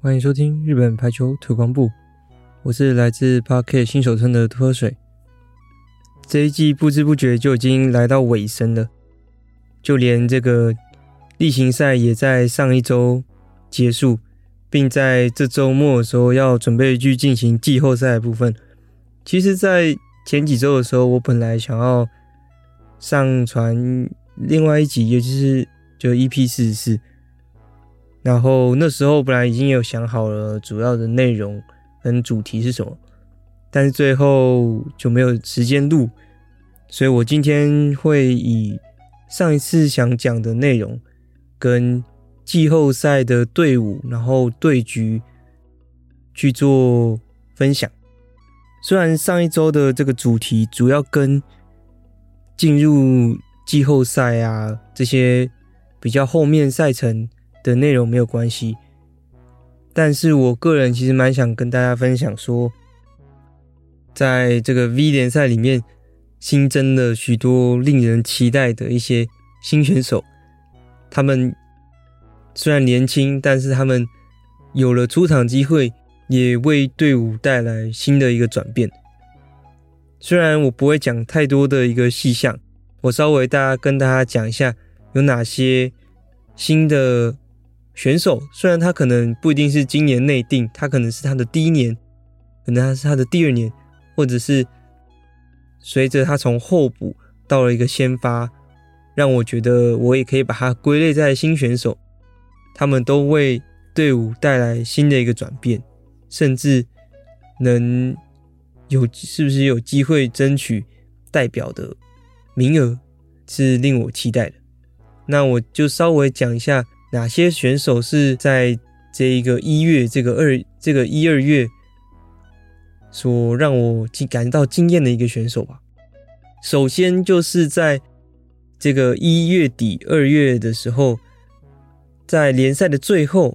欢迎收听日本排球推广部，我是来自 Park 新手村的脱水。这一季不知不觉就已经来到尾声了，就连这个例行赛也在上一周结束，并在这周末的时候要准备去进行季后赛的部分。其实，在前几周的时候，我本来想要上传另外一集，也就是就 EP 四十四。然后那时候本来已经有想好了主要的内容跟主题是什么，但是最后就没有时间录，所以我今天会以上一次想讲的内容跟季后赛的队伍，然后对局去做分享。虽然上一周的这个主题主要跟进入季后赛啊这些比较后面赛程。的内容没有关系，但是我个人其实蛮想跟大家分享说，在这个 V 联赛里面新增了许多令人期待的一些新选手，他们虽然年轻，但是他们有了出场机会，也为队伍带来新的一个转变。虽然我不会讲太多的一个细项，我稍微大家跟大家讲一下有哪些新的。选手虽然他可能不一定是今年内定，他可能是他的第一年，可能他是他的第二年，或者是随着他从候补到了一个先发，让我觉得我也可以把他归类在新选手。他们都为队伍带来新的一个转变，甚至能有是不是有机会争取代表的名额，是令我期待的。那我就稍微讲一下。哪些选手是在这一个一月，这个二，这个一二月所让我感到惊艳的一个选手吧？首先就是在这个一月底二月的时候，在联赛的最后，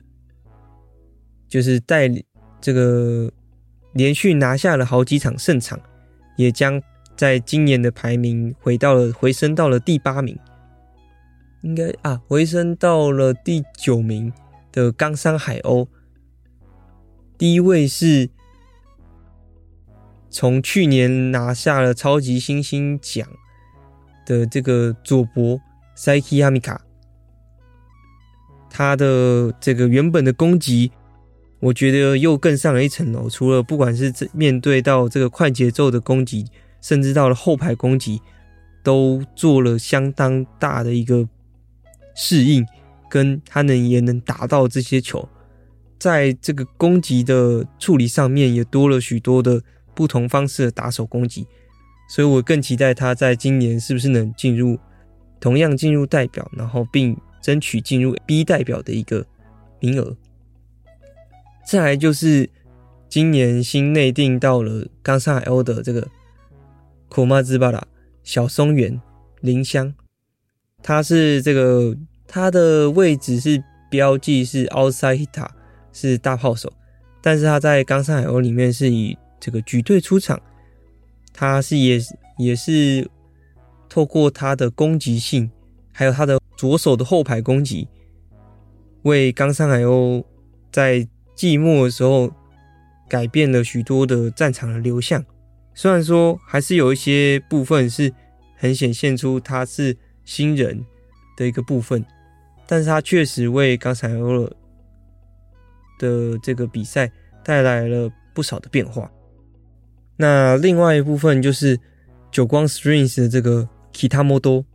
就是带这个连续拿下了好几场胜场，也将在今年的排名回到了回升到了第八名。应该啊，回升到了第九名的冈山海鸥，第一位是从去年拿下了超级新星奖的这个佐伯塞基亚米卡，他的这个原本的攻击，我觉得又更上了一层楼。除了不管是面对到这个快节奏的攻击，甚至到了后排攻击，都做了相当大的一个。适应，跟他能也能打到这些球，在这个攻击的处理上面也多了许多的不同方式的打手攻击，所以我更期待他在今年是不是能进入同样进入代表，然后并争取进入 B 代表的一个名额。再来就是今年新内定到了冈山海鸥的这个库马兹巴拉小松原绫香，他是这个。他的位置是标记是 outside hitter，是大炮手，但是他在冈山海鸥里面是以这个举队出场，他是也也是透过他的攻击性，还有他的左手的后排攻击，为冈山海鸥在季末的时候改变了许多的战场的流向。虽然说还是有一些部分是很显现出他是新人的一个部分。但是他确实为冈山海鸥的这个比赛带来了不少的变化。那另外一部分就是久光 Strings 的这个 Kitamoto，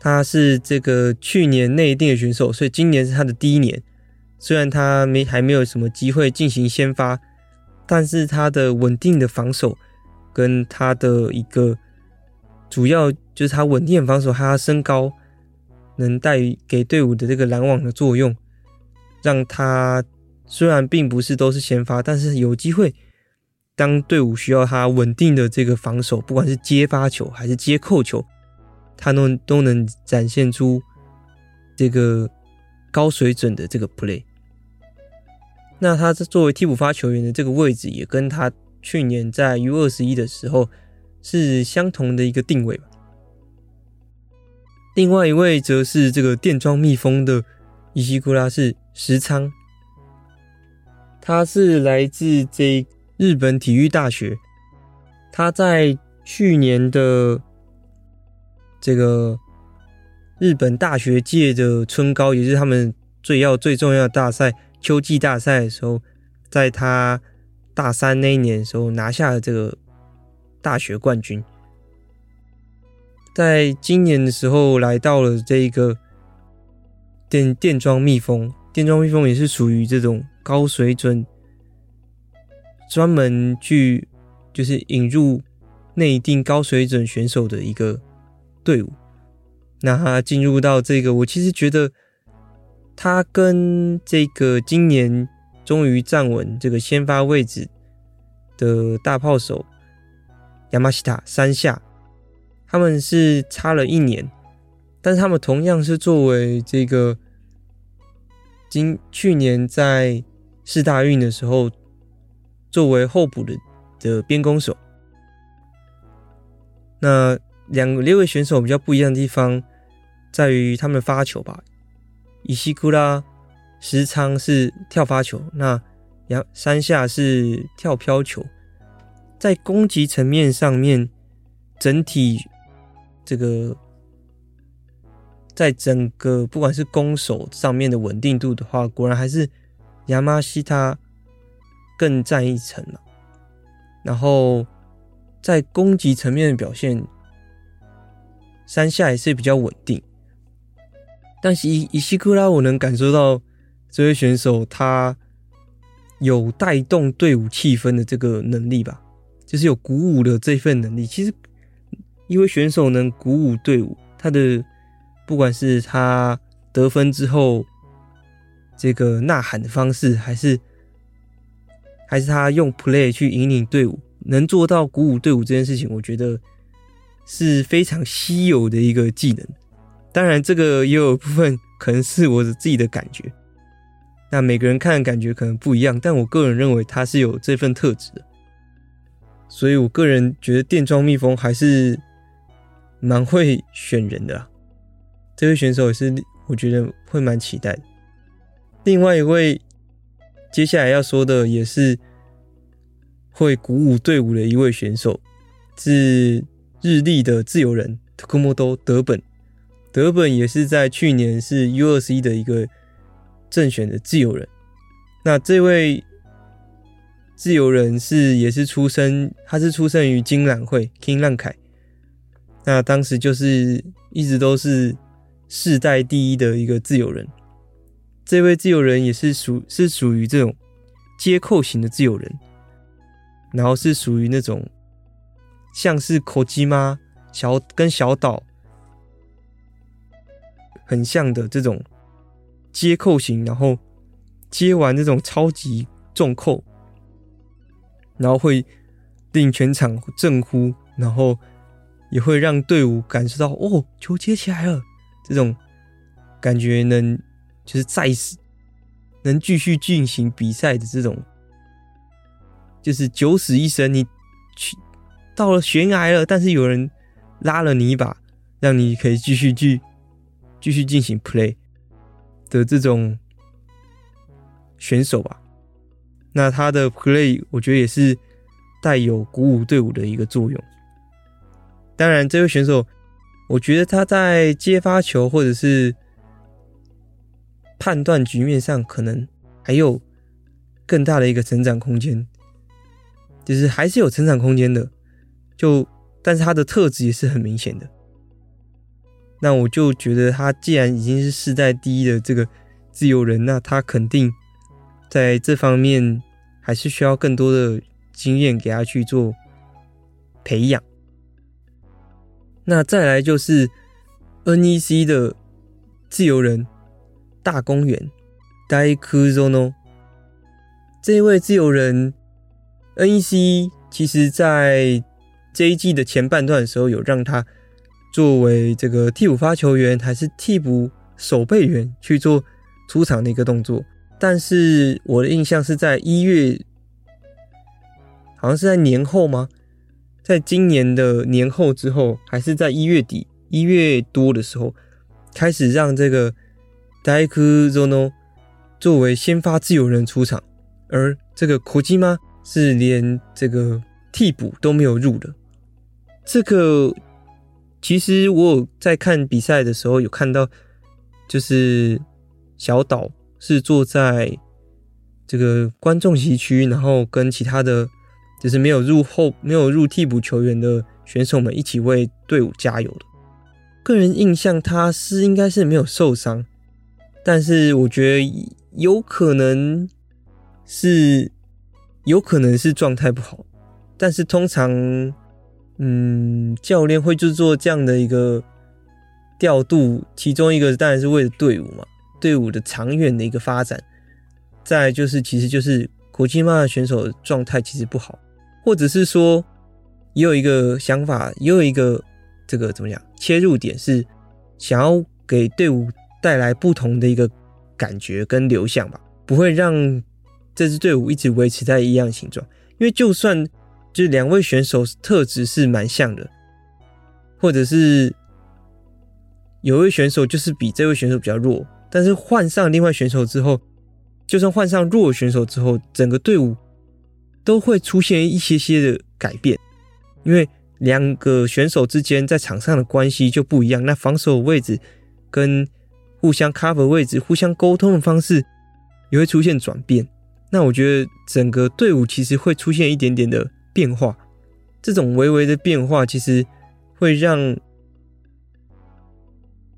他是这个去年内定的选手，所以今年是他的第一年。虽然他没还没有什么机会进行先发，但是他的稳定的防守跟他的一个主要就是他稳定的防守，还有他身高。能带给队伍的这个拦网的作用，让他虽然并不是都是先发，但是有机会当队伍需要他稳定的这个防守，不管是接发球还是接扣球，他都都能展现出这个高水准的这个 play。那他作为替补发球员的这个位置，也跟他去年在 U 二十一的时候是相同的一个定位吧。另外一位则是这个电装蜜蜂的伊西库拉是石仓，他是来自这日本体育大学，他在去年的这个日本大学界的春高，也是他们最要最重要的大赛。秋季大赛的时候，在他大三那一年的时候拿下了这个大学冠军。在今年的时候来到了这个电电装蜜蜂，电装蜜蜂也是属于这种高水准，专门去就是引入内定高水准选手的一个队伍。那他进入到这个，我其实觉得。他跟这个今年终于站稳这个先发位置的大炮手亚马西塔山下，他们是差了一年，但是他们同样是作为这个今去年在世大运的时候作为候补的的边攻手。那两个六位选手比较不一样的地方在于他们发球吧。伊西库拉时仓是跳发球，那杨山下是跳飘球，在攻击层面上面，整体这个在整个不管是攻守上面的稳定度的话，果然还是亚马西塔更占一层了。然后在攻击层面的表现，山下也是比较稳定。但是伊伊西库拉，我能感受到这位选手他有带动队伍气氛的这个能力吧，就是有鼓舞的这份能力。其实一位选手能鼓舞队伍，他的不管是他得分之后这个呐喊的方式，还是还是他用 play 去引领队伍，能做到鼓舞队伍这件事情，我觉得是非常稀有的一个技能。当然，这个也有部分可能是我的自己的感觉。那每个人看的感觉可能不一样，但我个人认为他是有这份特质的。所以我个人觉得电装蜜蜂还是蛮会选人的啦。这位选手也是我觉得会蛮期待的。另外一位接下来要说的也是会鼓舞队伍的一位选手，是日立的自由人特库莫多德本。德本也是在去年是 U 二十一的一个正选的自由人。那这位自由人是也是出生，他是出生于金兰会 King 浪凯。那当时就是一直都是世代第一的一个自由人。这位自由人也是属是属于这种接扣型的自由人，然后是属于那种像是口基吗小跟小岛。很像的这种接扣型，然后接完这种超级重扣，然后会令全场震呼，然后也会让队伍感受到哦，球接起来了，这种感觉能就是再次，能继续进行比赛的这种，就是九死一生，你去到了悬崖了，但是有人拉了你一把，让你可以继续去。继续进行 play 的这种选手吧，那他的 play 我觉得也是带有鼓舞队伍的一个作用。当然，这位选手，我觉得他在接发球或者是判断局面上，可能还有更大的一个成长空间，就是还是有成长空间的。就，但是他的特质也是很明显的。那我就觉得他既然已经是世代第一的这个自由人，那他肯定在这方面还是需要更多的经验给他去做培养。那再来就是 NEC 的自由人大宫原大空园，这一位自由人 NEC 其实在这一季的前半段的时候有让他。作为这个替补发球员还是替补守备员去做出场的一个动作。但是我的印象是在一月，好像是在年后吗？在今年的年后之后，还是在一月底一月多的时候，开始让这个 Daiku Zono 作为先发自由人出场，而这个 Kojima 是连这个替补都没有入的。这个其实我有在看比赛的时候有看到，就是小岛是坐在这个观众席区，然后跟其他的。就是没有入后、没有入替补球员的选手们一起为队伍加油的。个人印象，他是应该是没有受伤，但是我觉得有可能是有可能是状态不好。但是通常，嗯，教练会就做这样的一个调度，其中一个当然是为了队伍嘛，队伍的长远的一个发展。再就是，其实就是国际迈的选手状态其实不好。或者是说，也有一个想法，也有一个这个怎么讲切入点，是想要给队伍带来不同的一个感觉跟流向吧，不会让这支队伍一直维持在一样形状。因为就算就是两位选手特质是蛮像的，或者是有位选手就是比这位选手比较弱，但是换上另外选手之后，就算换上弱选手之后，整个队伍。都会出现一些些的改变，因为两个选手之间在场上的关系就不一样。那防守位置跟互相 cover 位置、互相沟通的方式也会出现转变。那我觉得整个队伍其实会出现一点点的变化。这种微微的变化，其实会让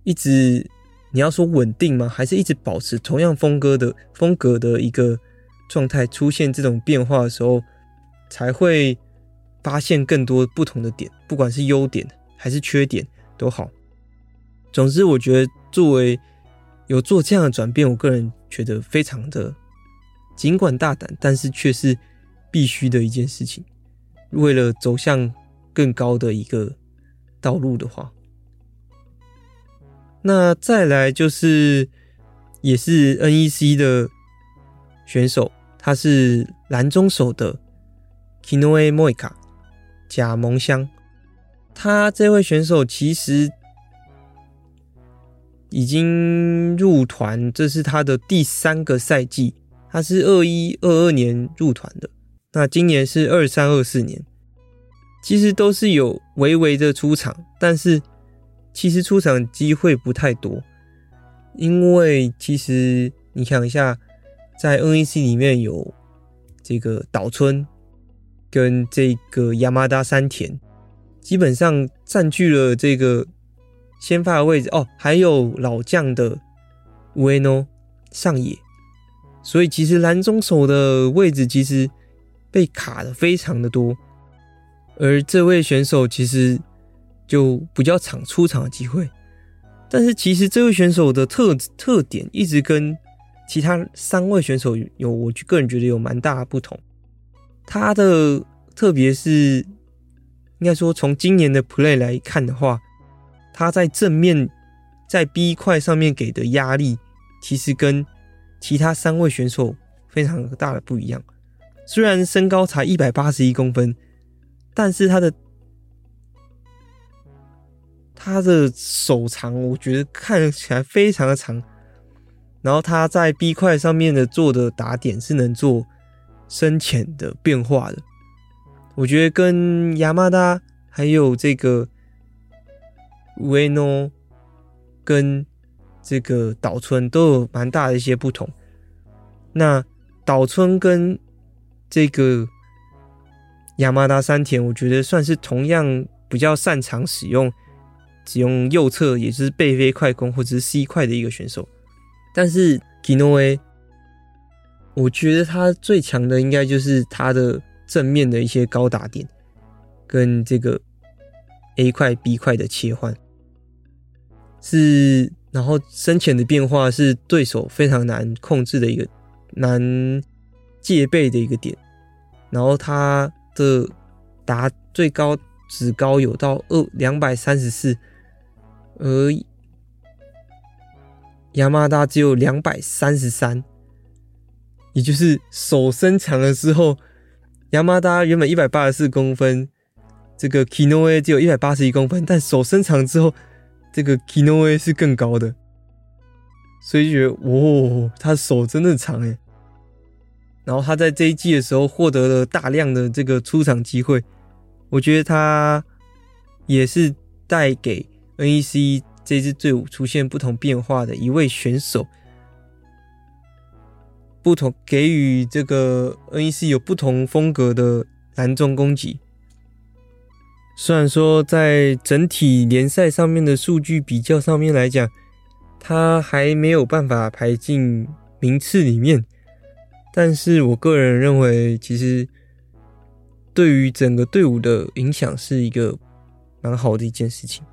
一直你要说稳定吗？还是一直保持同样风格的风格的一个？状态出现这种变化的时候，才会发现更多不同的点，不管是优点还是缺点都好。总之，我觉得作为有做这样的转变，我个人觉得非常的，尽管大胆，但是却是必须的一件事情。为了走向更高的一个道路的话，那再来就是也是 NEC 的选手。他是蓝中手的 Kinoe Moika 贾蒙香，他这位选手其实已经入团，这是他的第三个赛季。他是二一二二年入团的，那今年是二三二四年，其实都是有微微的出场，但是其实出场机会不太多，因为其实你想一下。在 NEC 里面有这个岛村跟这个亚麻达山田，基本上占据了这个先发的位置哦，还有老将的乌埃诺上野，所以其实蓝中手的位置其实被卡的非常的多，而这位选手其实就比较场出场的机会，但是其实这位选手的特特点一直跟。其他三位选手有，我个人觉得有蛮大的不同。他的特别是，应该说从今年的 play 来看的话，他在正面在 B 块上面给的压力，其实跟其他三位选手非常大的不一样。虽然身高才一百八十一公分，但是他的他的手长，我觉得看起来非常的长。然后他在 B 块上面的做的打点是能做深浅的变化的，我觉得跟亚麻达还有这个乌埃诺跟这个岛村都有蛮大的一些不同。那岛村跟这个亚麻达山田，我觉得算是同样比较擅长使用使用右侧，也就是背飞快攻或者是 C 块的一个选手。但是 Kinoe，我觉得他最强的应该就是他的正面的一些高打点，跟这个 A 块 B 块的切换，是然后深浅的变化是对手非常难控制的一个难戒备的一个点，然后他的达最高指高有到二两百三十四，而亚麻达只有两百三十三，也就是手伸长了之后，亚麻达原本一百八十四公分，这个 Kinoe 只有一百八十一公分，但手伸长之后，这个 Kinoe 是更高的，所以觉得哦，他手真的长诶。然后他在这一季的时候获得了大量的这个出场机会，我觉得他也是带给 NEC 这支队伍出现不同变化的一位选手，不同给予这个 NEC 有不同风格的蓝中攻击。虽然说在整体联赛上面的数据比较上面来讲，他还没有办法排进名次里面。但是我个人认为，其实对于整个队伍的影响是一个蛮好的一件事情。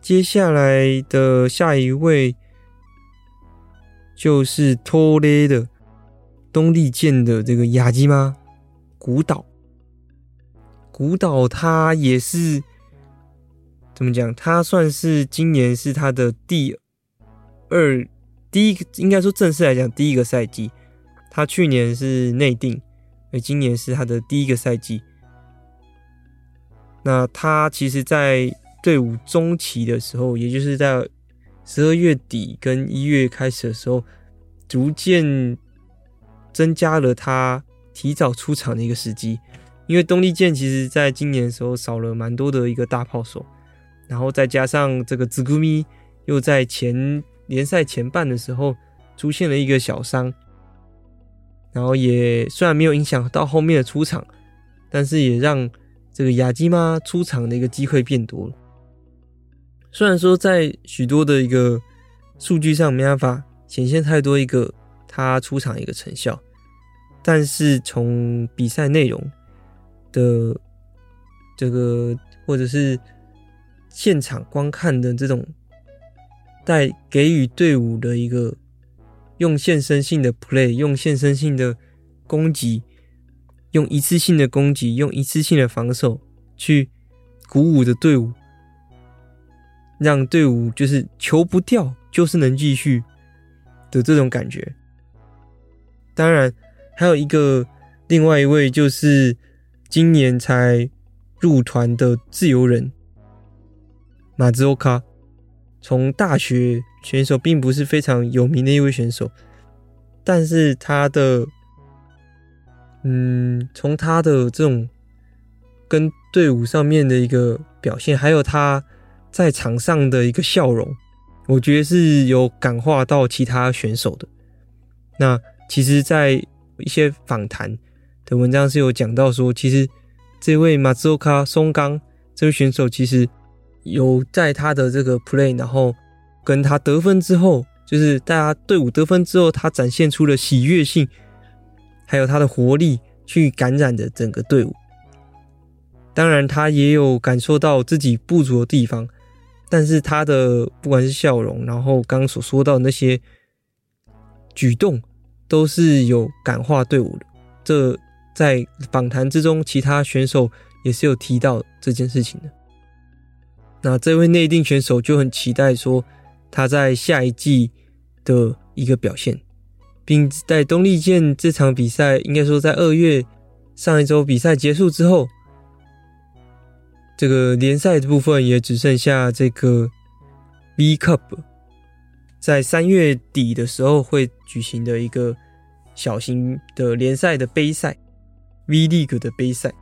接下来的下一位就是托雷的东丽健的这个雅基吗古岛，古岛他也是怎么讲？他算是今年是他的第二。第一个应该说正式来讲，第一个赛季，他去年是内定，而今年是他的第一个赛季。那他其实，在队伍中期的时候，也就是在十二月底跟一月开始的时候，逐渐增加了他提早出场的一个时机。因为东丽健其实在今年的时候少了蛮多的一个大炮手，然后再加上这个紫谷咪又在前。联赛前半的时候出现了一个小伤，然后也虽然没有影响到后面的出场，但是也让这个雅基玛出场的一个机会变多了。虽然说在许多的一个数据上没办法显现太多一个他出场一个成效，但是从比赛内容的这个或者是现场观看的这种。带给予队伍的一个用现身性的 play，用现身性的攻击，用一次性的攻击，用一次性的防守去鼓舞着队伍，让队伍就是球不掉，就是能继续的这种感觉。当然，还有一个另外一位就是今年才入团的自由人马兹欧卡。从大学选手并不是非常有名的一位选手，但是他的，嗯，从他的这种跟队伍上面的一个表现，还有他在场上的一个笑容，我觉得是有感化到其他选手的。那其实，在一些访谈的文章是有讲到说，其实这位马兹欧卡松冈这位选手其实。有在他的这个 play，然后跟他得分之后，就是大家队伍得分之后，他展现出了喜悦性，还有他的活力，去感染着整个队伍。当然，他也有感受到自己不足的地方，但是他的不管是笑容，然后刚刚所说到那些举动，都是有感化队伍的。这在访谈之中，其他选手也是有提到这件事情的。那这位内定选手就很期待说他在下一季的一个表现，并在东丽健这场比赛，应该说在二月上一周比赛结束之后，这个联赛的部分也只剩下这个 V Cup，在三月底的时候会举行的一个小型的联赛的杯赛 V League 的杯赛，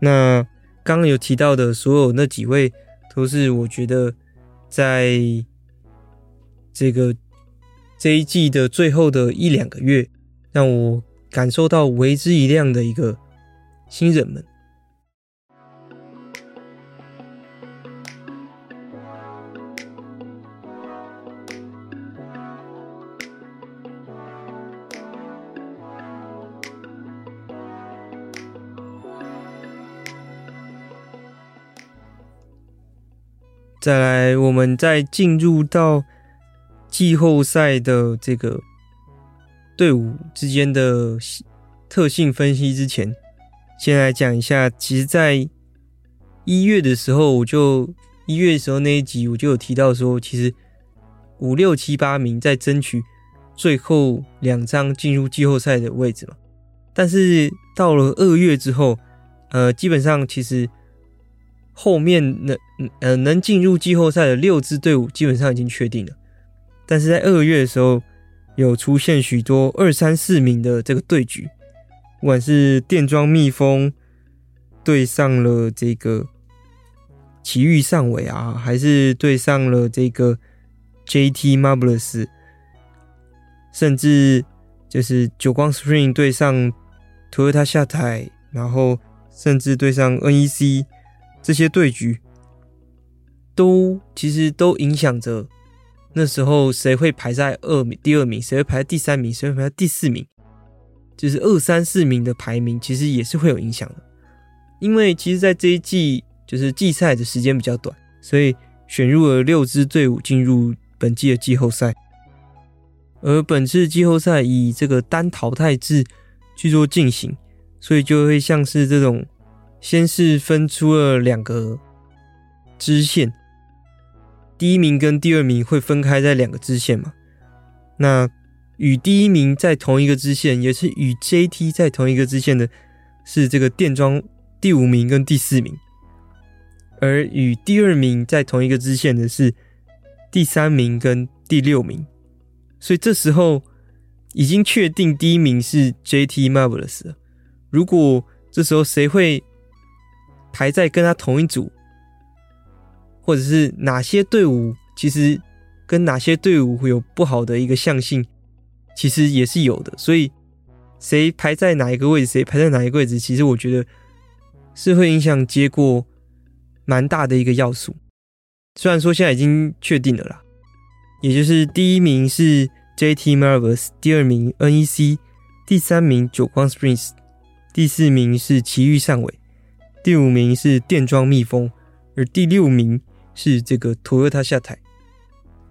那。刚刚有提到的所有那几位，都是我觉得在这个这一季的最后的一两个月，让我感受到为之一亮的一个新人们。再来，我们在进入到季后赛的这个队伍之间的特性分析之前，先来讲一下，其实，在一月的时候，我就一月的时候那一集我就有提到说，其实五六七八名在争取最后两张进入季后赛的位置嘛。但是到了二月之后，呃，基本上其实后面能呃能进入季后赛的六支队伍基本上已经确定了。但是在二月的时候，有出现许多二三四名的这个对局，不管是电装蜜蜂对上了这个奇遇上尾啊，还是对上了这个 JT Marvelous，甚至就是久光 Spring 对上 Toyota 下台，然后甚至对上 NEC 这些对局，都其实都影响着。那时候谁会排在二名、第二名？谁会排在第三名？谁会排在第四名？就是二三四名的排名，其实也是会有影响的。因为其实，在这一季就是季赛的时间比较短，所以选入了六支队伍进入本季的季后赛。而本次季后赛以这个单淘汰制去做进行，所以就会像是这种，先是分出了两个支线。第一名跟第二名会分开在两个支线嘛？那与第一名在同一个支线，也是与 JT 在同一个支线的，是这个电装第五名跟第四名；而与第二名在同一个支线的是第三名跟第六名。所以这时候已经确定第一名是 JT Marvelous。如果这时候谁会排在跟他同一组？或者是哪些队伍其实跟哪些队伍会有不好的一个相性，其实也是有的。所以谁排在哪一个位置，谁排在哪一个位置，其实我觉得是会影响结果蛮大的一个要素。虽然说现在已经确定了啦，也就是第一名是 JT Marvelous，第二名 NEC，第三名久光 Springs，第四名是奇遇上尾，第五名是电装蜜蜂，而第六名。是这个 Toyota 下台，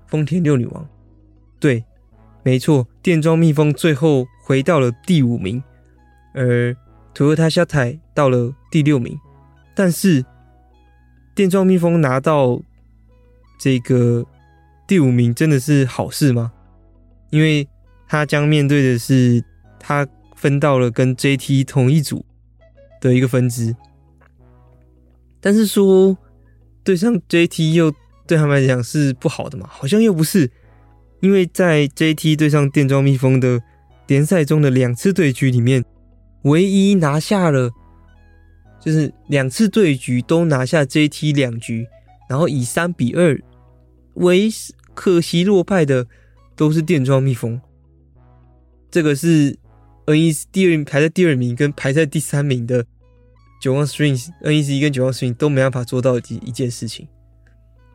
丰田六女王，对，没错，电装蜜蜂最后回到了第五名，而 Toyota 下台到了第六名。但是，电装蜜蜂拿到这个第五名真的是好事吗？因为他将面对的是他分到了跟 JT 同一组的一个分支，但是说。对上 JT 又对他们来讲是不好的嘛？好像又不是，因为在 JT 对上电装蜜蜂的联赛中的两次对局里面，唯一拿下了，就是两次对局都拿下 JT 两局，然后以三比二为可惜落败的都是电装蜜蜂。这个是 NEC 第二排在第二名跟排在第三名的。久光 Springs、NEC 跟久光 Springs 都没办法做到一一件事情，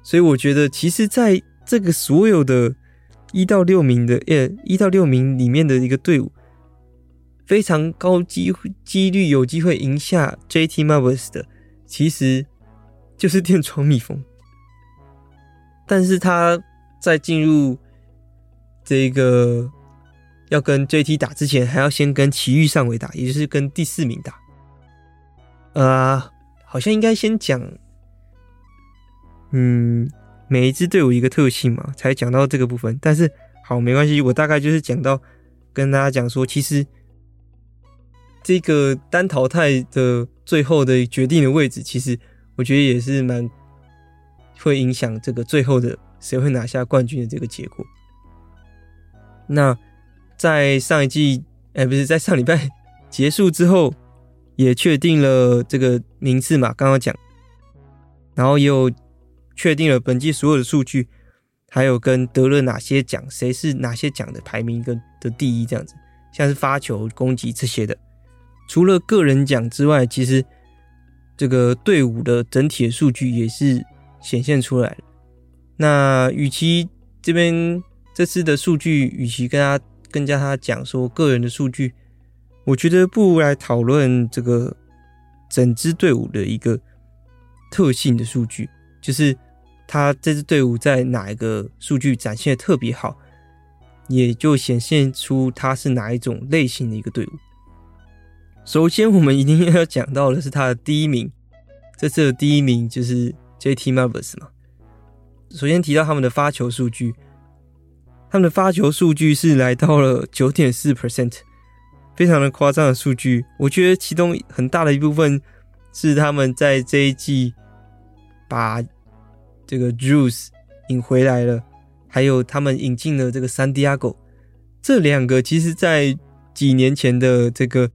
所以我觉得，其实在这个所有的一到六名的呃一到六名里面的一个队伍，非常高机几率有机会赢下 JT Marvelous 的，其实就是电窗蜜蜂。但是他在进入这个要跟 JT 打之前，还要先跟奇遇上尾打，也就是跟第四名打。呃，好像应该先讲，嗯，每一支队伍一个特性嘛，才讲到这个部分。但是好，没关系，我大概就是讲到跟大家讲说，其实这个单淘汰的最后的决定的位置，其实我觉得也是蛮会影响这个最后的谁会拿下冠军的这个结果。那在上一季，哎，不是在上礼拜 结束之后。也确定了这个名次嘛，刚刚讲，然后也有确定了本季所有的数据，还有跟得了哪些奖，谁是哪些奖的排名跟的第一这样子，像是发球、攻击这些的。除了个人奖之外，其实这个队伍的整体的数据也是显现出来了。那与其这边这次的数据，与其跟他跟加他讲说个人的数据。我觉得不如来讨论这个整支队伍的一个特性的数据，就是他这支队伍在哪一个数据展现的特别好，也就显现出他是哪一种类型的一个队伍。首先，我们一定要讲到的是他的第一名这次的第一名就是 JT Marvers 嘛。首先提到他们的发球数据，他们的发球数据是来到了九点四 percent，非常的夸张的数据。我觉得其中很大的一部分是他们在这一季把这个 Juice 引回来了，还有他们引进了这个 San Diego，这两个其实在几年前的这个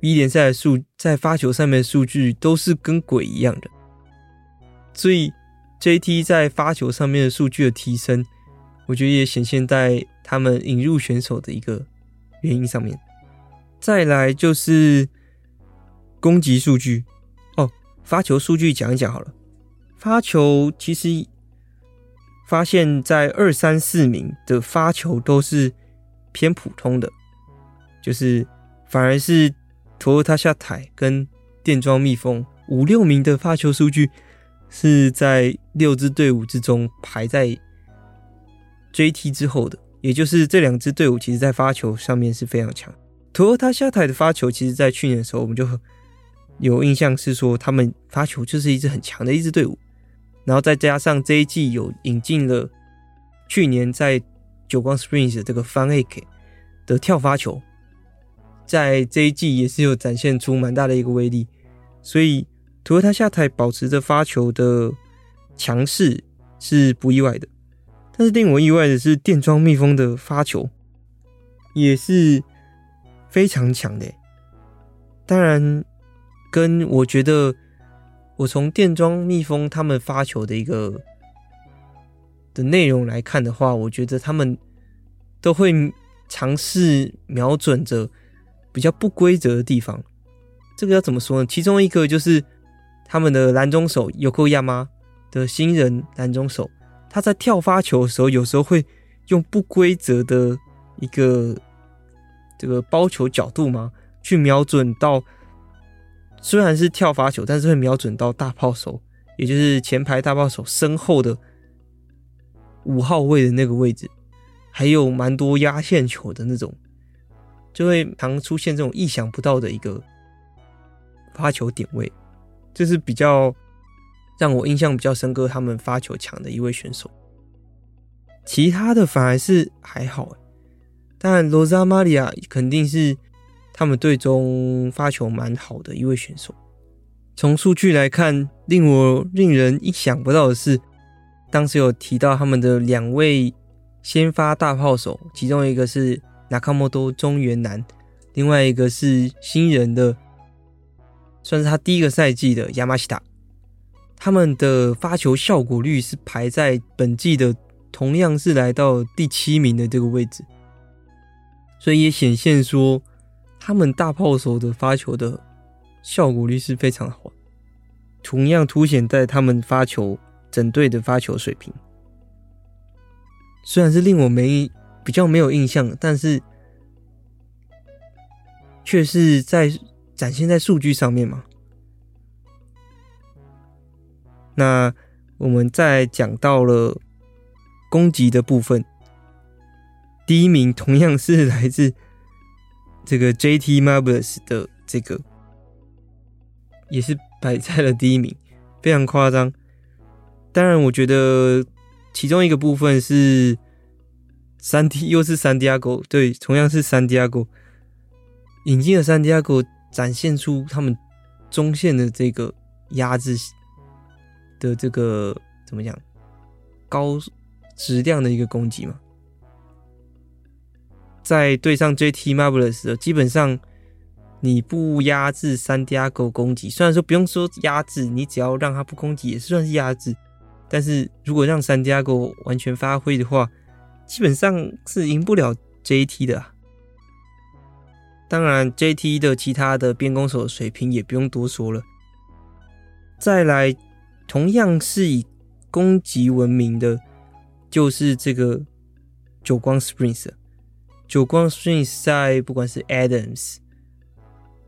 B 联赛的数在发球上面的数据都是跟鬼一样的，所以。JT 在发球上面的数据的提升，我觉得也显现在他们引入选手的一个原因上面。再来就是攻击数据哦，发球数据讲一讲好了。发球其实发现，在二三四名的发球都是偏普通的，就是反而是 Toyota 下台跟电装蜜蜂五六名的发球数据。是在六支队伍之中排在 JT 之后的，也就是这两支队伍其实在发球上面是非常强。Toyota 下台的发球，其实在去年的时候我们就有印象是说他们发球就是一支很强的一支队伍，然后再加上这一季有引进了去年在久光 Springs 的这个 Van Eck 的跳发球，在这一季也是有展现出蛮大的一个威力，所以。图尔塔下台保持着发球的强势是不意外的，但是令我意外的是电装蜜蜂的发球也是非常强的。当然，跟我觉得我从电装蜜蜂他们发球的一个的内容来看的话，我觉得他们都会尝试瞄准着比较不规则的地方。这个要怎么说呢？其中一个就是。他们的拦中手有扣亚吗的新人拦中手，他在跳发球的时候，有时候会用不规则的一个这个包球角度嘛，去瞄准到虽然是跳发球，但是会瞄准到大炮手，也就是前排大炮手身后的五号位的那个位置，还有蛮多压线球的那种，就会常出现这种意想不到的一个发球点位。这是比较让我印象比较深刻，他们发球强的一位选手。其他的反而是还好，但罗扎玛利亚肯定是他们队中发球蛮好的一位选手。从数据来看，令我令人意想不到的是，当时有提到他们的两位先发大炮手，其中一个是纳卡莫多中原男，另外一个是新人的。算是他第一个赛季的亚马西塔，他们的发球效果率是排在本季的同样是来到第七名的这个位置，所以也显现说他们大炮手的发球的效果率是非常好，同样凸显在他们发球整队的发球水平，虽然是令我没比较没有印象，但是却是在。展现在数据上面嘛？那我们再讲到了攻击的部分，第一名同样是来自这个 JT Marbles 的这个，也是摆在了第一名，非常夸张。当然，我觉得其中一个部分是三 D，又是 Santiago，对，同样是 Santiago 引进了 Santiago。展现出他们中线的这个压制性的这个怎么讲高质量的一个攻击嘛，在对上 JT Marvelous 的基本上你不压制 Santiago 攻击，虽然说不用说压制，你只要让他不攻击也算是压制，但是如果让 Santiago 完全发挥的话，基本上是赢不了 JT 的啊。当然，JT 的其他的边攻手水平也不用多说了。再来，同样是以攻击闻名的，就是这个久光 Springs。久光 Springs 在不管是 Adams，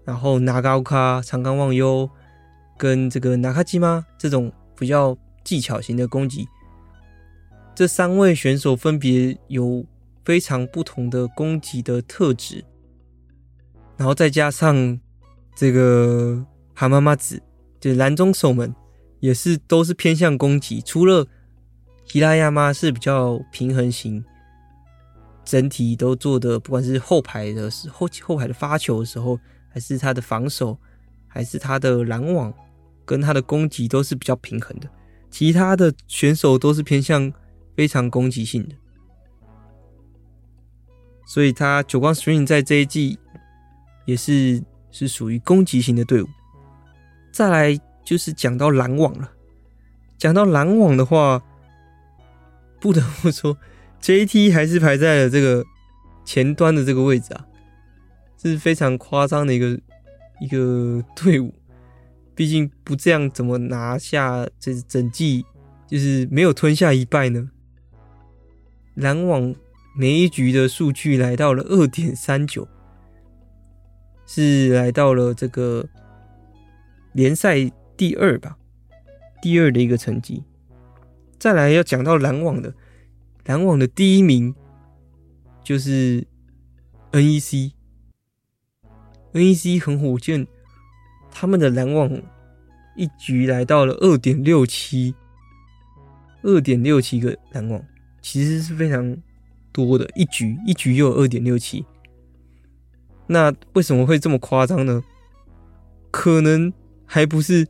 然后 Nagaoka 长冈望悠，跟这个 Nakajima 这种比较技巧型的攻击，这三位选手分别有非常不同的攻击的特质。然后再加上这个蛤蟆妈子就是蓝中守门也是都是偏向攻击，除了希拉亚妈是比较平衡型，整体都做的，不管是后排的时候，后排的发球的时候，还是他的防守，还是他的拦网跟他的攻击都是比较平衡的。其他的选手都是偏向非常攻击性的，所以他久光 Spring 在这一季也是是属于攻击型的队伍。再来就是讲到篮网了，讲到篮网的话，不得不说，JT 还是排在了这个前端的这个位置啊，这是非常夸张的一个一个队伍。毕竟不这样，怎么拿下这整季？就是没有吞下一败呢？篮网每一局的数据来到了二点三九，是来到了这个。联赛第二吧，第二的一个成绩。再来要讲到篮网的，篮网的第一名就是 NEC。NEC 很火箭，他们的篮网一局来到了二点六七，二点六七个篮网，其实是非常多的，一局一局又有二点六七。那为什么会这么夸张呢？可能。还不是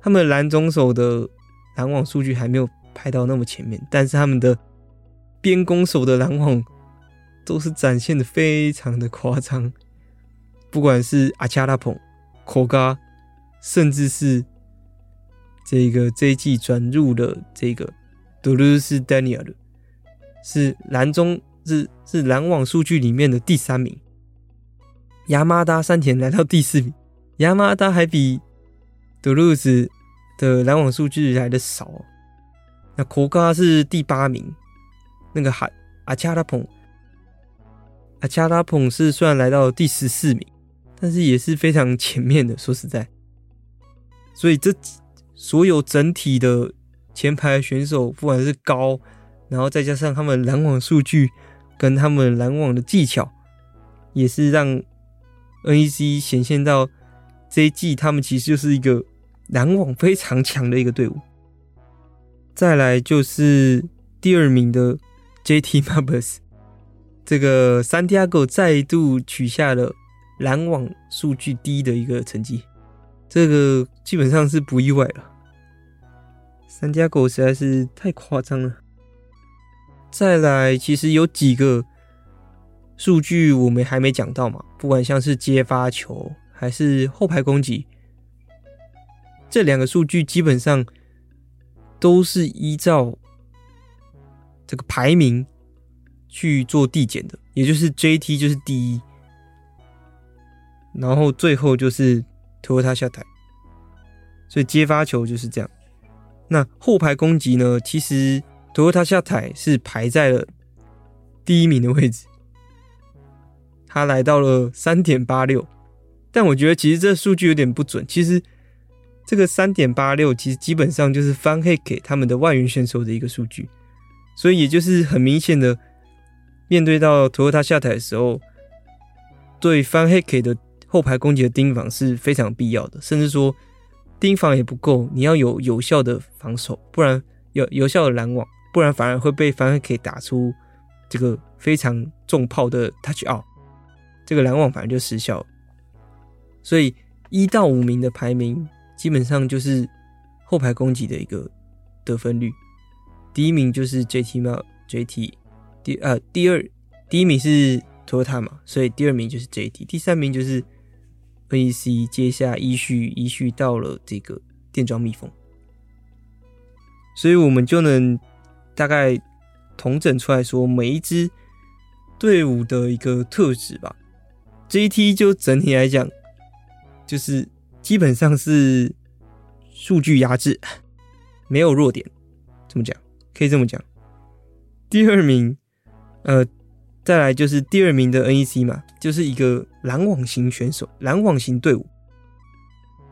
他们拦中手的拦网数据还没有排到那么前面，但是他们的边攻手的拦网都是展现的非常的夸张，不管是阿恰拉蓬、科嘎，甚至是这个这一季转入的这个杜鲁斯丹尼尔的，是拦中是是拦网数据里面的第三名，亚麻达山田来到第四名，亚麻达还比。德鲁斯的拦网数据来的少，那科嘎是第八名，那个海阿恰拉蓬，阿恰拉蓬是虽然来到第十四名，但是也是非常前面的。说实在，所以这所有整体的前排选手，不管是高，然后再加上他们拦网数据跟他们拦网的技巧，也是让 NEC 显现到。这一季他们其实就是一个拦网非常强的一个队伍。再来就是第二名的 JT Marbles，这个 Santiago 再度取下了拦网数据低的一个成绩，这个基本上是不意外了。Santiago 实在是太夸张了。再来，其实有几个数据我们还没讲到嘛，不管像是接发球。还是后排攻击，这两个数据基本上都是依照这个排名去做递减的，也就是 JT 就是第一，然后最后就是 Toyota 下台，所以接发球就是这样。那后排攻击呢？其实 Toyota 下台是排在了第一名的位置，他来到了三点八六。但我觉得其实这数据有点不准。其实这个三点八六其实基本上就是番黑给他们的外援选手的一个数据，所以也就是很明显的，面对到 Toyota 下台的时候，对番黑给的后排攻击的盯防是非常必要的。甚至说盯防也不够，你要有有效的防守，不然有有效的拦网，不然反而会被番黑给打出这个非常重炮的 touch out，这个拦网反而就失效了。所以一到五名的排名基本上就是后排攻击的一个得分率，第一名就是 JT 嘛，JT，第呃第二第一名是 Toyota 嘛，所以第二名就是 JT，第三名就是 NEC，接下依序依序到了这个电装蜜蜂，所以我们就能大概统整出来说每一支队伍的一个特质吧，JT 就整体来讲。就是基本上是数据压制，没有弱点，这么讲可以这么讲。第二名，呃，再来就是第二名的 NEC 嘛，就是一个拦网型选手，拦网型队伍。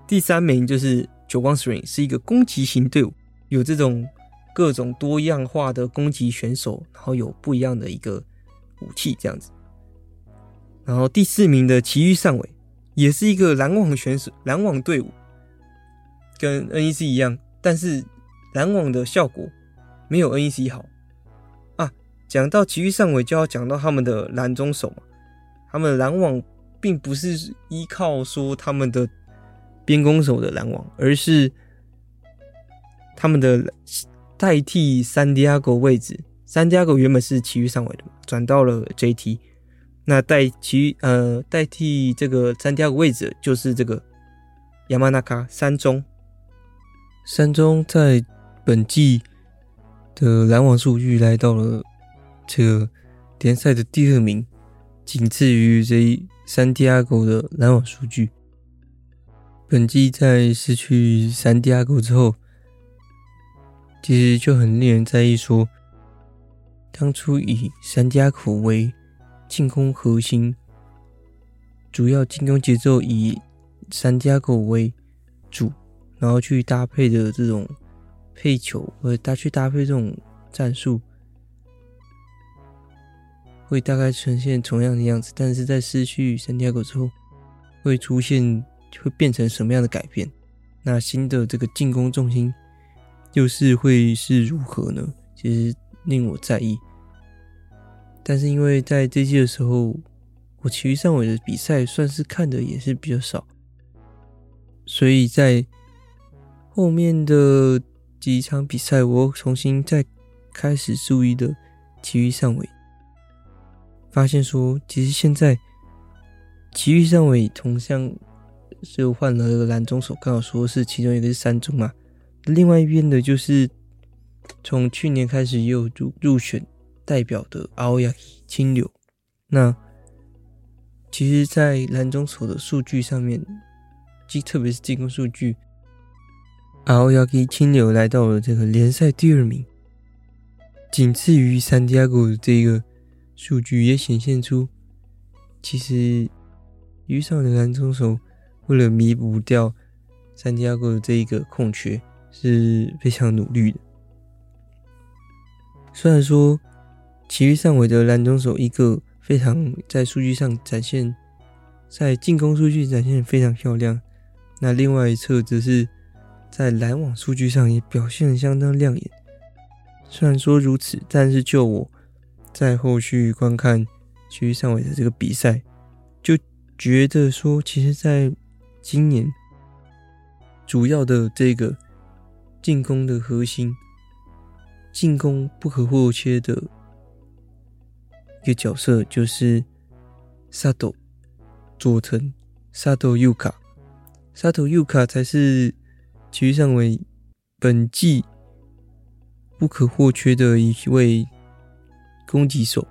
第三名就是久光 Spring，是一个攻击型队伍，有这种各种多样化的攻击选手，然后有不一样的一个武器这样子。然后第四名的奇遇上尾。也是一个篮网选手，篮网队伍，跟 NEC 一样，但是篮网的效果没有 NEC 好啊。讲到奇遇上尾，就要讲到他们的篮中手嘛。他们篮网并不是依靠说他们的边攻手的篮网，而是他们的代替三 Diego 位置。三 Diego 原本是奇遇上尾的，转到了 JT。那代其呃代替这个三 Diego 位置就是这个 Yamanaka 山中。山中在本季的篮网数据来到了这个联赛的第二名，仅次于这三 D2 狗的篮网数据。本季在失去三 D2 狗之后，其实就很令人在意说，当初以三家口为进攻核心，主要进攻节奏以三 Diego 为主，然后去搭配的这种配球，或搭去搭配这种战术，会大概呈现同样的样子。但是在失去三 Diego 之后，会出现会变成什么样的改变？那新的这个进攻重心又是会是如何呢？其实令我在意。但是因为在这季的时候，我琦玉上尾的比赛算是看的也是比较少，所以在后面的几场比赛，我重新再开始注意的琦玉上尾，发现说其实现在琦玉上尾同样是换了一个拦中手，刚好说是其中一个是三中嘛，另外一边的就是从去年开始又入入选。代表的青柳青柳，那其实，在蓝中手的数据上面，即特别是进攻数据，青柳青柳来到了这个联赛第二名，仅次于三 Diego 的这个数据，也显现出其实遇上的蓝中手为了弥补掉三 Diego 的这一个空缺，是非常努力的。虽然说。其余上尾的篮中手，一个非常在数据上展现，在进攻数据展现非常漂亮。那另外一侧则是在拦网数据上也表现相当亮眼。虽然说如此，但是就我在后续观看琦玉上尾的这个比赛，就觉得说，其实在今年主要的这个进攻的核心，进攻不可或缺的。一个角色就是佐藤佐藤佐藤优香，佐藤优卡才是琦玉上尾本季不可或缺的一位攻击手。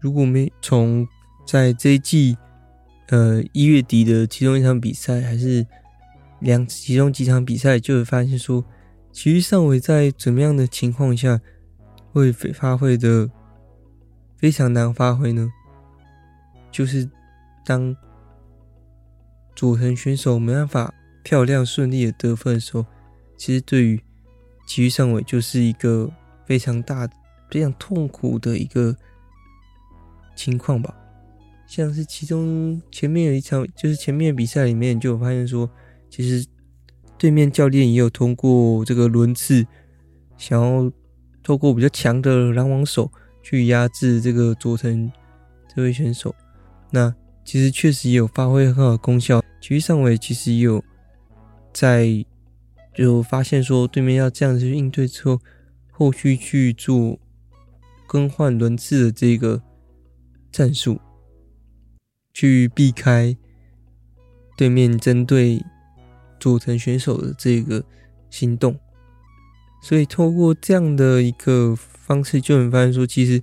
如果没从在这一季呃一月底的其中一场比赛，还是两其中几场比赛，就会发现说，琦玉上尾在怎么样的情况下会发挥的。非常难发挥呢，就是当佐藤选手没办法漂亮顺利的得分的时候，其实对于琦玉上尾就是一个非常大、非常痛苦的一个情况吧。像是其中前面有一场，就是前面比赛里面就有发现说，其实对面教练也有通过这个轮次，想要透过比较强的拦网手。去压制这个佐藤这位选手，那其实确实也有发挥很好的功效。琦玉上尾其实也有在就发现说对面要这样子去应对之后，后续去做更换轮次的这个战术，去避开对面针对佐藤选手的这个行动。所以透过这样的一个。方式就能发现说，其实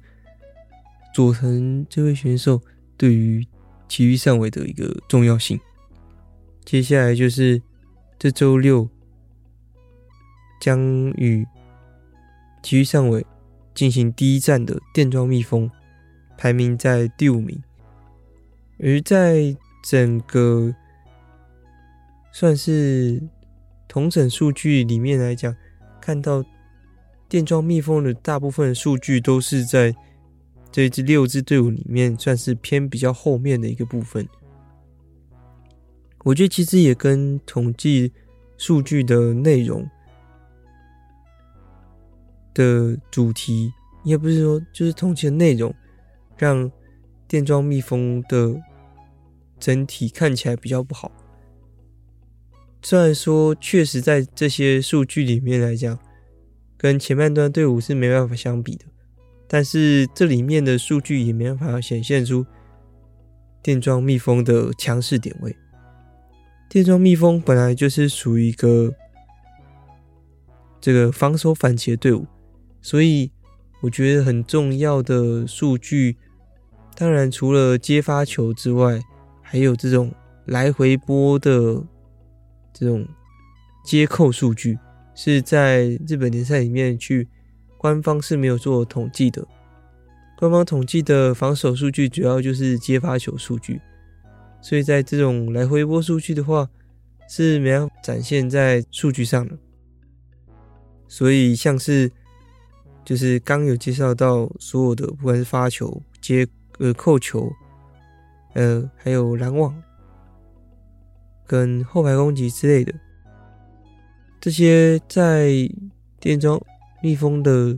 佐藤这位选手对于其余上尾的一个重要性。接下来就是这周六将与其余上尾进行第一站的电装蜜蜂，排名在第五名。而在整个算是同整数据里面来讲，看到。电装蜜蜂的大部分数据都是在这支六支队伍里面，算是偏比较后面的一个部分。我觉得其实也跟统计数据的内容的主题，也不是说就是统计的内容，让电装蜜蜂的整体看起来比较不好。虽然说确实在这些数据里面来讲，跟前半段队伍是没办法相比的，但是这里面的数据也没办法显现出电装蜜蜂的强势点位。电装蜜蜂本来就是属于一个这个防守反击的队伍，所以我觉得很重要的数据，当然除了接发球之外，还有这种来回波的这种接扣数据，是在日本联赛里面去官方是没有做统计的。官方统计的防守数据主要就是接发球数据。所以在这种来回波数据的话，是没有展现在数据上的。所以像是就是刚有介绍到所有的，不管是发球、接呃扣球，呃还有拦网跟后排攻击之类的，这些在电装蜜蜂的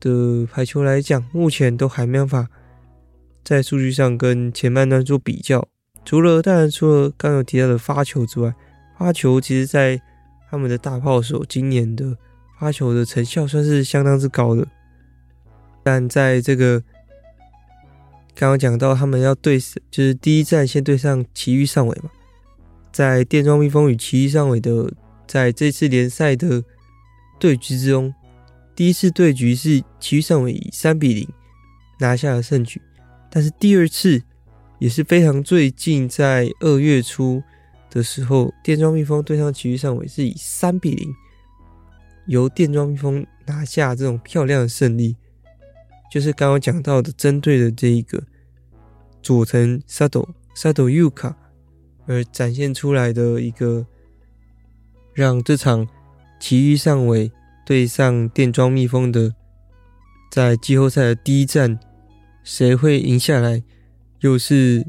的排球来讲，目前都还没有办法。在数据上跟前半段做比较，除了当然除了刚有提到的发球之外，发球其实在他们的大炮手今年的发球的成效算是相当之高的。但在这个刚刚讲到他们要对，就是第一站先对上奇遇上尾嘛，在电装蜜蜂与埼玉上尾的在这次联赛的对局之中，第一次对局是埼玉上尾以三比零拿下了胜局。但是第二次也是非常最近，在二月初的时候，电装蜜蜂对上埼玉上尾是以三比零由电装蜜蜂拿下这种漂亮的胜利，就是刚刚讲到的针对的这一个佐藤沙斗沙斗优卡而展现出来的一个，让这场奇遇上尾对上电装蜜蜂的在季后赛的第一战。谁会赢下来，又是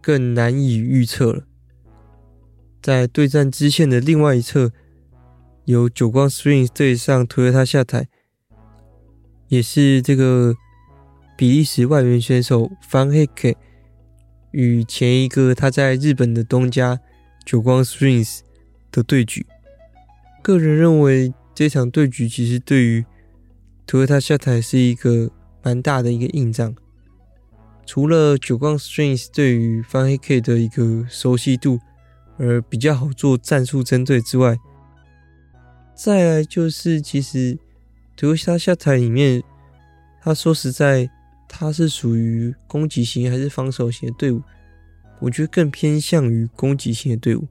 更难以预测了。在对战支线的另外一侧，有久光 Springs 对上 Toyota 下台，也是这个比利时外援选手 Van Hekke 与前一个他在日本的东家久光 Springs 的对局。个人认为，这场对局其实对于 Toyota 下台是一个。蛮大的一个硬仗，除了久光 Springs 对于 Van Hekke 的一个熟悉度而比较好做战术针对之外，再来就是其实 Toyota 下台里面，他说实在他是属于攻击型还是防守型的队伍，我觉得更偏向于攻击型的队伍，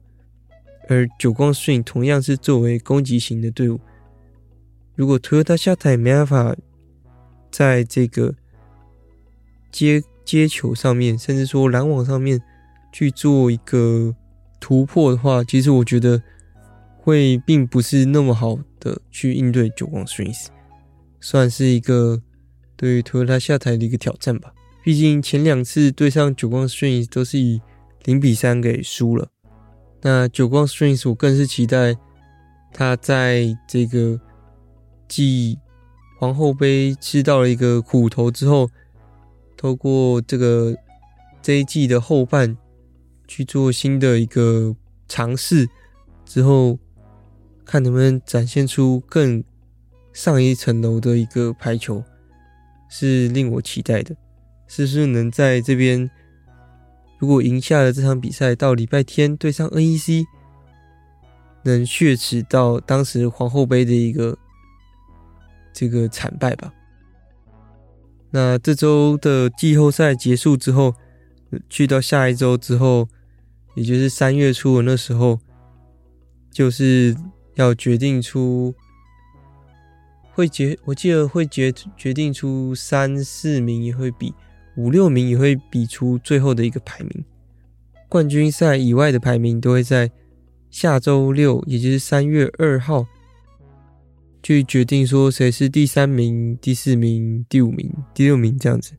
而久光 Swing 同样是作为攻击型的队伍，如果 Toyota 下台没办法。在这个接接球上面，甚至说拦网上面去做一个突破的话，其实我觉得会并不是那么好的去应对久光 Springs，算是一个对于 Toyota 下台的一个挑战吧。毕竟前两次对上久光 Strings 都是以零比三给输了，那久光 Strings 我更是期待他在这个继。皇后杯吃到了一个苦头之后，透过这个这一季的后半去做新的一个尝试，之后看能不能展现出更上一层楼的一个排球，是令我期待的。是不是能在这边，如果赢下了这场比赛，到礼拜天对上 NEC，能血耻到当时皇后杯的一个。这个惨败吧。那这周的季后赛结束之后，去到下一周之后，也就是三月初的那时候，就是要决定出会决，我记得会决决定出三四名，也会比五六名，也会比出最后的一个排名。冠军赛以外的排名都会在下周六，也就是三月二号。去决定说谁是第三名、第四名、第五名、第六名这样子，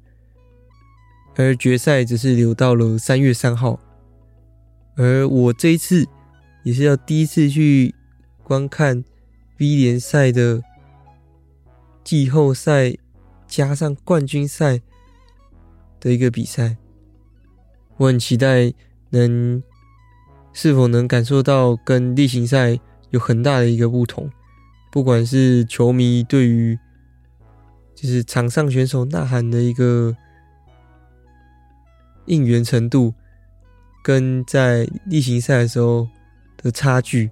而决赛则是留到了三月三号。而我这一次也是要第一次去观看 V 联赛的季后赛加上冠军赛的一个比赛，我很期待能是否能感受到跟例行赛有很大的一个不同，不管是球迷对于就是场上选手呐喊的一个应援程度，跟在例行赛的时候的差距，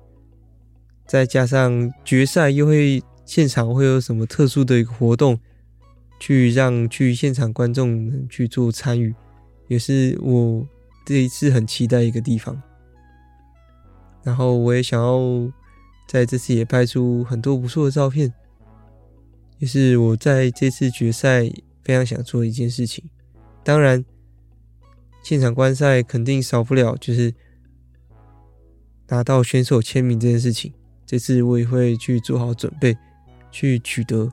再加上决赛又会现场会有什么特殊的一个活动，去让去现场观众能去做参与，也是我这一次很期待一个地方。然后我也想要在这次也拍出很多不错的照片，也是我在这次决赛非常想做的一件事情。当然，现场观赛肯定少不了就是拿到选手签名这件事情。这次我也会去做好准备，去取得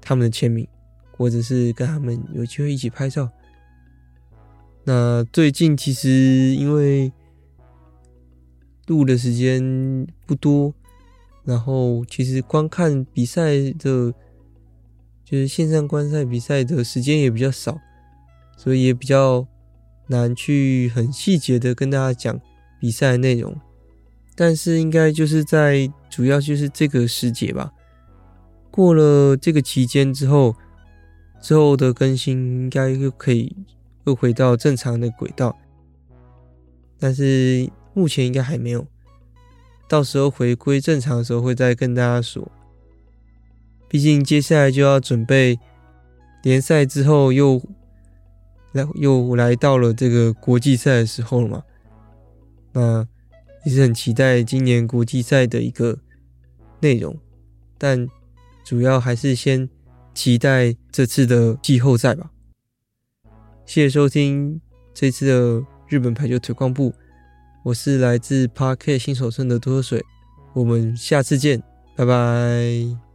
他们的签名。或者是跟他们有机会一起拍照。那最近其实因为录的时间不多，然后其实观看比赛的，就是线上观赛比赛的时间也比较少，所以也比较难去很细节的跟大家讲比赛内容。但是应该就是在主要就是这个时节吧，过了这个期间之后。之后的更新应该又可以又回到正常的轨道，但是目前应该还没有。到时候回归正常的时候会再跟大家说。毕竟接下来就要准备联赛之后又来又来到了这个国际赛的时候了嘛。那也是很期待今年国际赛的一个内容，但主要还是先。期待这次的季后赛吧。谢谢收听这次的日本排球推广部，我是来自 Park 新手村的多水，我们下次见，拜拜。